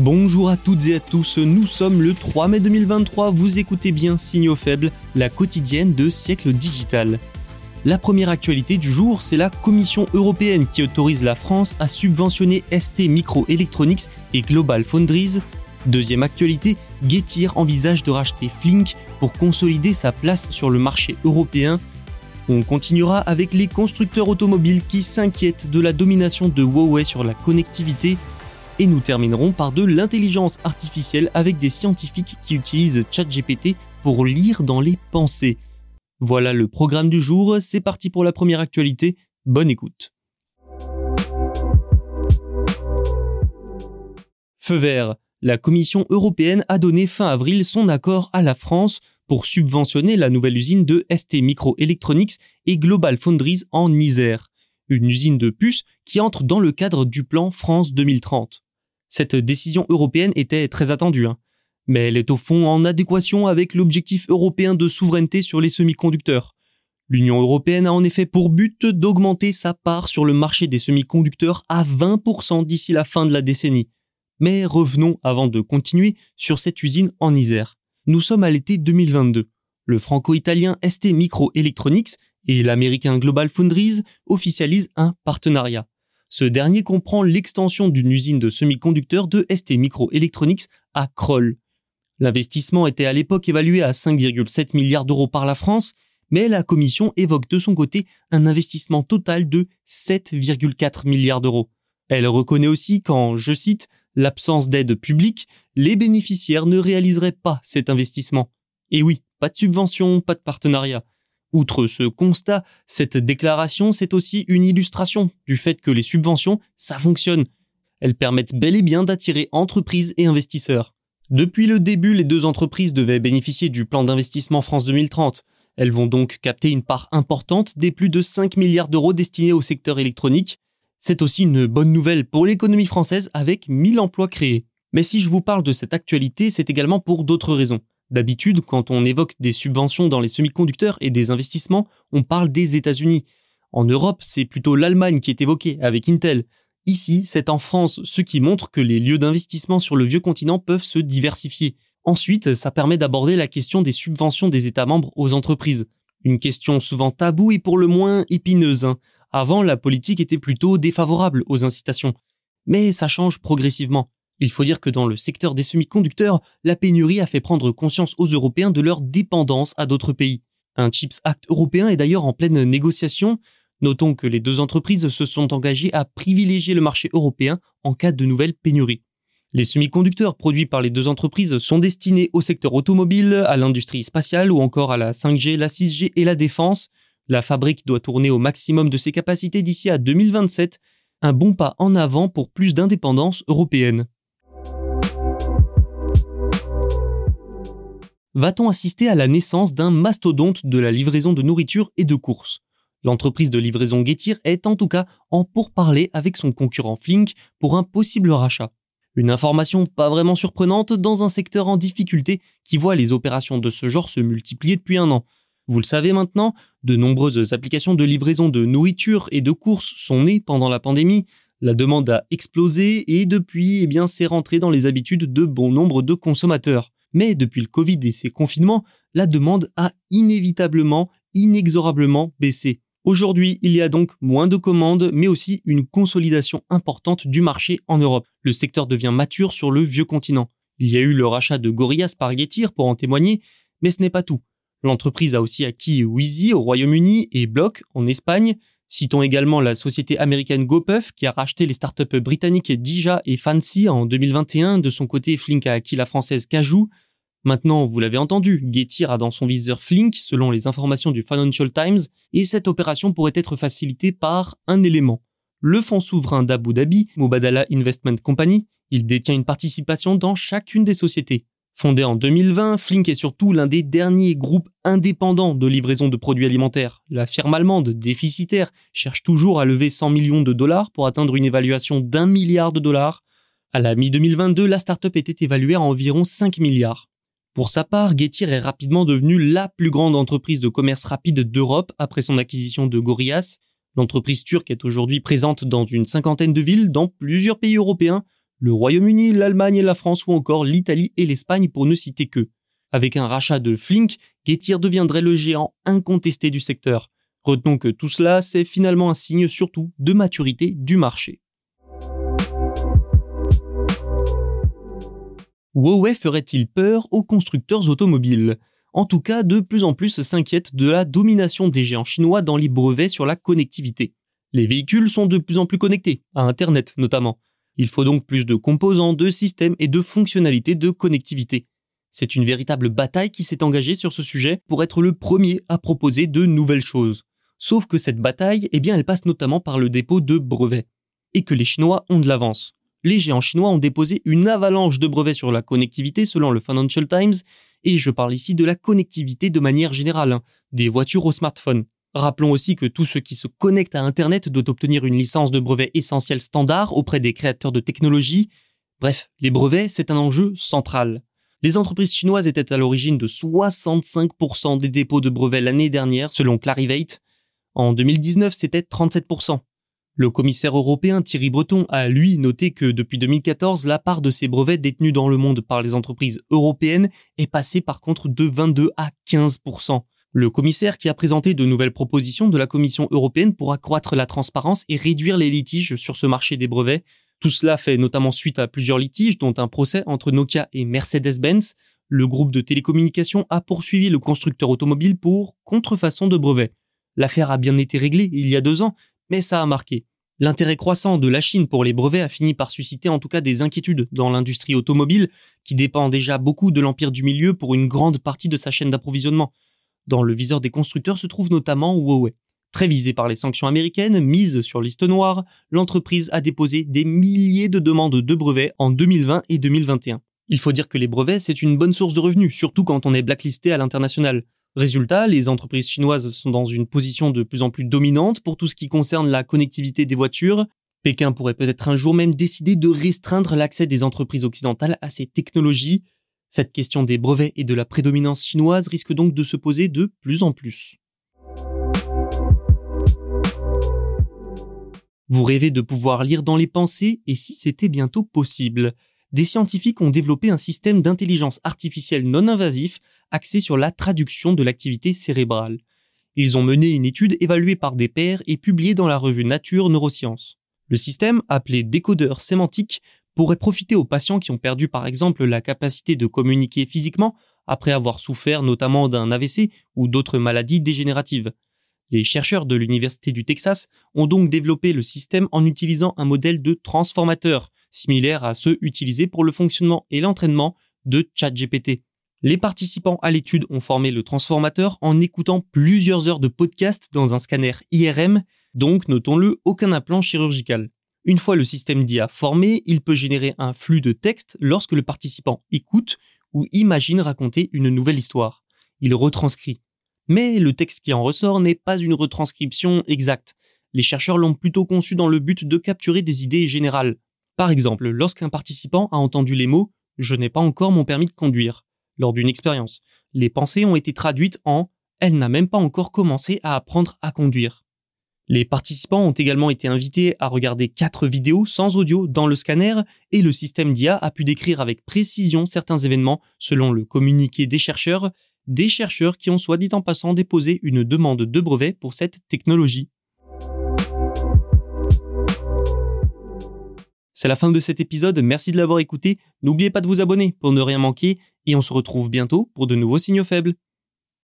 Bonjour à toutes et à tous, nous sommes le 3 mai 2023, vous écoutez bien Signaux faibles, la quotidienne de siècle digital. La première actualité du jour, c'est la Commission européenne qui autorise la France à subventionner ST Microelectronics et Global Foundries. Deuxième actualité, Getir envisage de racheter Flink pour consolider sa place sur le marché européen. On continuera avec les constructeurs automobiles qui s'inquiètent de la domination de Huawei sur la connectivité. Et nous terminerons par de l'intelligence artificielle avec des scientifiques qui utilisent ChatGPT pour lire dans les pensées. Voilà le programme du jour, c'est parti pour la première actualité, bonne écoute. Feu vert, la Commission européenne a donné fin avril son accord à la France pour subventionner la nouvelle usine de ST Microelectronics et Global Foundries en Isère, une usine de puces qui entre dans le cadre du plan France 2030. Cette décision européenne était très attendue, hein, mais elle est au fond en adéquation avec l'objectif européen de souveraineté sur les semi-conducteurs. L'Union européenne a en effet pour but d'augmenter sa part sur le marché des semi-conducteurs à 20% d'ici la fin de la décennie. Mais revenons avant de continuer sur cette usine en Isère. Nous sommes à l'été 2022. Le franco-italien ST Microelectronics et l'américain Global Foundries officialisent un partenariat. Ce dernier comprend l'extension d'une usine de semi-conducteurs de ST Microelectronics à Kroll. L'investissement était à l'époque évalué à 5,7 milliards d'euros par la France, mais la Commission évoque de son côté un investissement total de 7,4 milliards d'euros. Elle reconnaît aussi qu'en, je cite, l'absence d'aide publique, les bénéficiaires ne réaliseraient pas cet investissement. Et oui, pas de subvention, pas de partenariat. Outre ce constat, cette déclaration, c'est aussi une illustration du fait que les subventions, ça fonctionne. Elles permettent bel et bien d'attirer entreprises et investisseurs. Depuis le début, les deux entreprises devaient bénéficier du plan d'investissement France 2030. Elles vont donc capter une part importante des plus de 5 milliards d'euros destinés au secteur électronique. C'est aussi une bonne nouvelle pour l'économie française avec 1000 emplois créés. Mais si je vous parle de cette actualité, c'est également pour d'autres raisons. D'habitude, quand on évoque des subventions dans les semi-conducteurs et des investissements, on parle des États-Unis. En Europe, c'est plutôt l'Allemagne qui est évoquée avec Intel. Ici, c'est en France, ce qui montre que les lieux d'investissement sur le vieux continent peuvent se diversifier. Ensuite, ça permet d'aborder la question des subventions des États membres aux entreprises. Une question souvent taboue et pour le moins épineuse. Hein. Avant, la politique était plutôt défavorable aux incitations. Mais ça change progressivement. Il faut dire que dans le secteur des semi-conducteurs, la pénurie a fait prendre conscience aux Européens de leur dépendance à d'autres pays. Un Chips Act européen est d'ailleurs en pleine négociation. Notons que les deux entreprises se sont engagées à privilégier le marché européen en cas de nouvelles pénuries. Les semi-conducteurs produits par les deux entreprises sont destinés au secteur automobile, à l'industrie spatiale ou encore à la 5G, la 6G et la défense. La fabrique doit tourner au maximum de ses capacités d'ici à 2027, un bon pas en avant pour plus d'indépendance européenne. Va-t-on assister à la naissance d'un mastodonte de la livraison de nourriture et de courses? L'entreprise de livraison Getir est en tout cas en pourparlers avec son concurrent Flink pour un possible rachat. Une information pas vraiment surprenante dans un secteur en difficulté qui voit les opérations de ce genre se multiplier depuis un an. Vous le savez maintenant, de nombreuses applications de livraison de nourriture et de courses sont nées pendant la pandémie, la demande a explosé et depuis, eh bien, c'est rentré dans les habitudes de bon nombre de consommateurs. Mais depuis le Covid et ses confinements, la demande a inévitablement, inexorablement baissé. Aujourd'hui, il y a donc moins de commandes, mais aussi une consolidation importante du marché en Europe. Le secteur devient mature sur le vieux continent. Il y a eu le rachat de Gorillaz par Getir pour en témoigner, mais ce n'est pas tout. L'entreprise a aussi acquis Wheezy au Royaume-Uni et Block en Espagne. Citons également la société américaine GoPuff qui a racheté les startups britanniques Dija et Fancy en 2021. De son côté, Flink a acquis la française Cajou. Maintenant, vous l'avez entendu, Getir a dans son viseur Flink, selon les informations du Financial Times, et cette opération pourrait être facilitée par un élément. Le fonds souverain d'Abu Dhabi, Mubadala Investment Company, il détient une participation dans chacune des sociétés. Fondé en 2020, Flink est surtout l'un des derniers groupes indépendants de livraison de produits alimentaires. La firme allemande, déficitaire, cherche toujours à lever 100 millions de dollars pour atteindre une évaluation d'un milliard de dollars. À la mi-2022, la startup était évaluée à environ 5 milliards. Pour sa part, Getir est rapidement devenue la plus grande entreprise de commerce rapide d'Europe après son acquisition de Gorillaz. L'entreprise turque est aujourd'hui présente dans une cinquantaine de villes dans plusieurs pays européens, le Royaume-Uni, l'Allemagne et la France ou encore l'Italie et l'Espagne pour ne citer que. Avec un rachat de Flink, Getir deviendrait le géant incontesté du secteur. Retenons que tout cela, c'est finalement un signe surtout de maturité du marché. Huawei ferait-il peur aux constructeurs automobiles? En tout cas, de plus en plus s'inquiètent de la domination des géants chinois dans les brevets sur la connectivité. Les véhicules sont de plus en plus connectés, à Internet notamment. Il faut donc plus de composants, de systèmes et de fonctionnalités de connectivité. C'est une véritable bataille qui s'est engagée sur ce sujet pour être le premier à proposer de nouvelles choses. Sauf que cette bataille, eh bien, elle passe notamment par le dépôt de brevets. Et que les Chinois ont de l'avance les géants chinois ont déposé une avalanche de brevets sur la connectivité selon le Financial Times, et je parle ici de la connectivité de manière générale, hein, des voitures au smartphone. Rappelons aussi que tout ce qui se connecte à Internet doit obtenir une licence de brevet essentiel standard auprès des créateurs de technologies. Bref, les brevets, c'est un enjeu central. Les entreprises chinoises étaient à l'origine de 65% des dépôts de brevets l'année dernière, selon Clarivate. En 2019, c'était 37%. Le commissaire européen Thierry Breton a, lui, noté que depuis 2014, la part de ces brevets détenus dans le monde par les entreprises européennes est passée par contre de 22 à 15%. Le commissaire qui a présenté de nouvelles propositions de la Commission européenne pour accroître la transparence et réduire les litiges sur ce marché des brevets. Tout cela fait notamment suite à plusieurs litiges, dont un procès entre Nokia et Mercedes-Benz. Le groupe de télécommunications a poursuivi le constructeur automobile pour contrefaçon de brevets. L'affaire a bien été réglée il y a deux ans, mais ça a marqué. L'intérêt croissant de la Chine pour les brevets a fini par susciter en tout cas des inquiétudes dans l'industrie automobile, qui dépend déjà beaucoup de l'empire du milieu pour une grande partie de sa chaîne d'approvisionnement. Dans le viseur des constructeurs se trouve notamment Huawei. Très visée par les sanctions américaines, mise sur liste noire, l'entreprise a déposé des milliers de demandes de brevets en 2020 et 2021. Il faut dire que les brevets, c'est une bonne source de revenus, surtout quand on est blacklisté à l'international. Résultat, les entreprises chinoises sont dans une position de plus en plus dominante pour tout ce qui concerne la connectivité des voitures. Pékin pourrait peut-être un jour même décider de restreindre l'accès des entreprises occidentales à ces technologies. Cette question des brevets et de la prédominance chinoise risque donc de se poser de plus en plus. Vous rêvez de pouvoir lire dans les pensées et si c'était bientôt possible? Des scientifiques ont développé un système d'intelligence artificielle non invasif axé sur la traduction de l'activité cérébrale. Ils ont mené une étude évaluée par des pairs et publiée dans la revue Nature Neurosciences. Le système, appelé décodeur sémantique, pourrait profiter aux patients qui ont perdu par exemple la capacité de communiquer physiquement après avoir souffert notamment d'un AVC ou d'autres maladies dégénératives. Les chercheurs de l'Université du Texas ont donc développé le système en utilisant un modèle de transformateur, similaire à ceux utilisés pour le fonctionnement et l'entraînement de ChatGPT. Les participants à l'étude ont formé le transformateur en écoutant plusieurs heures de podcast dans un scanner IRM, donc notons-le, aucun implant chirurgical. Une fois le système d'IA formé, il peut générer un flux de texte lorsque le participant écoute ou imagine raconter une nouvelle histoire. Il retranscrit. Mais le texte qui en ressort n'est pas une retranscription exacte. Les chercheurs l'ont plutôt conçu dans le but de capturer des idées générales. Par exemple, lorsqu'un participant a entendu les mots ⁇ Je n'ai pas encore mon permis de conduire ⁇ lors d'une expérience, les pensées ont été traduites en ⁇ Elle n'a même pas encore commencé à apprendre à conduire ⁇ Les participants ont également été invités à regarder quatre vidéos sans audio dans le scanner et le système d'IA a pu décrire avec précision certains événements selon le communiqué des chercheurs. des chercheurs qui ont soit dit en passant déposé une demande de brevet pour cette technologie. C'est la fin de cet épisode, merci de l'avoir écouté. N'oubliez pas de vous abonner pour ne rien manquer et on se retrouve bientôt pour de nouveaux signaux faibles.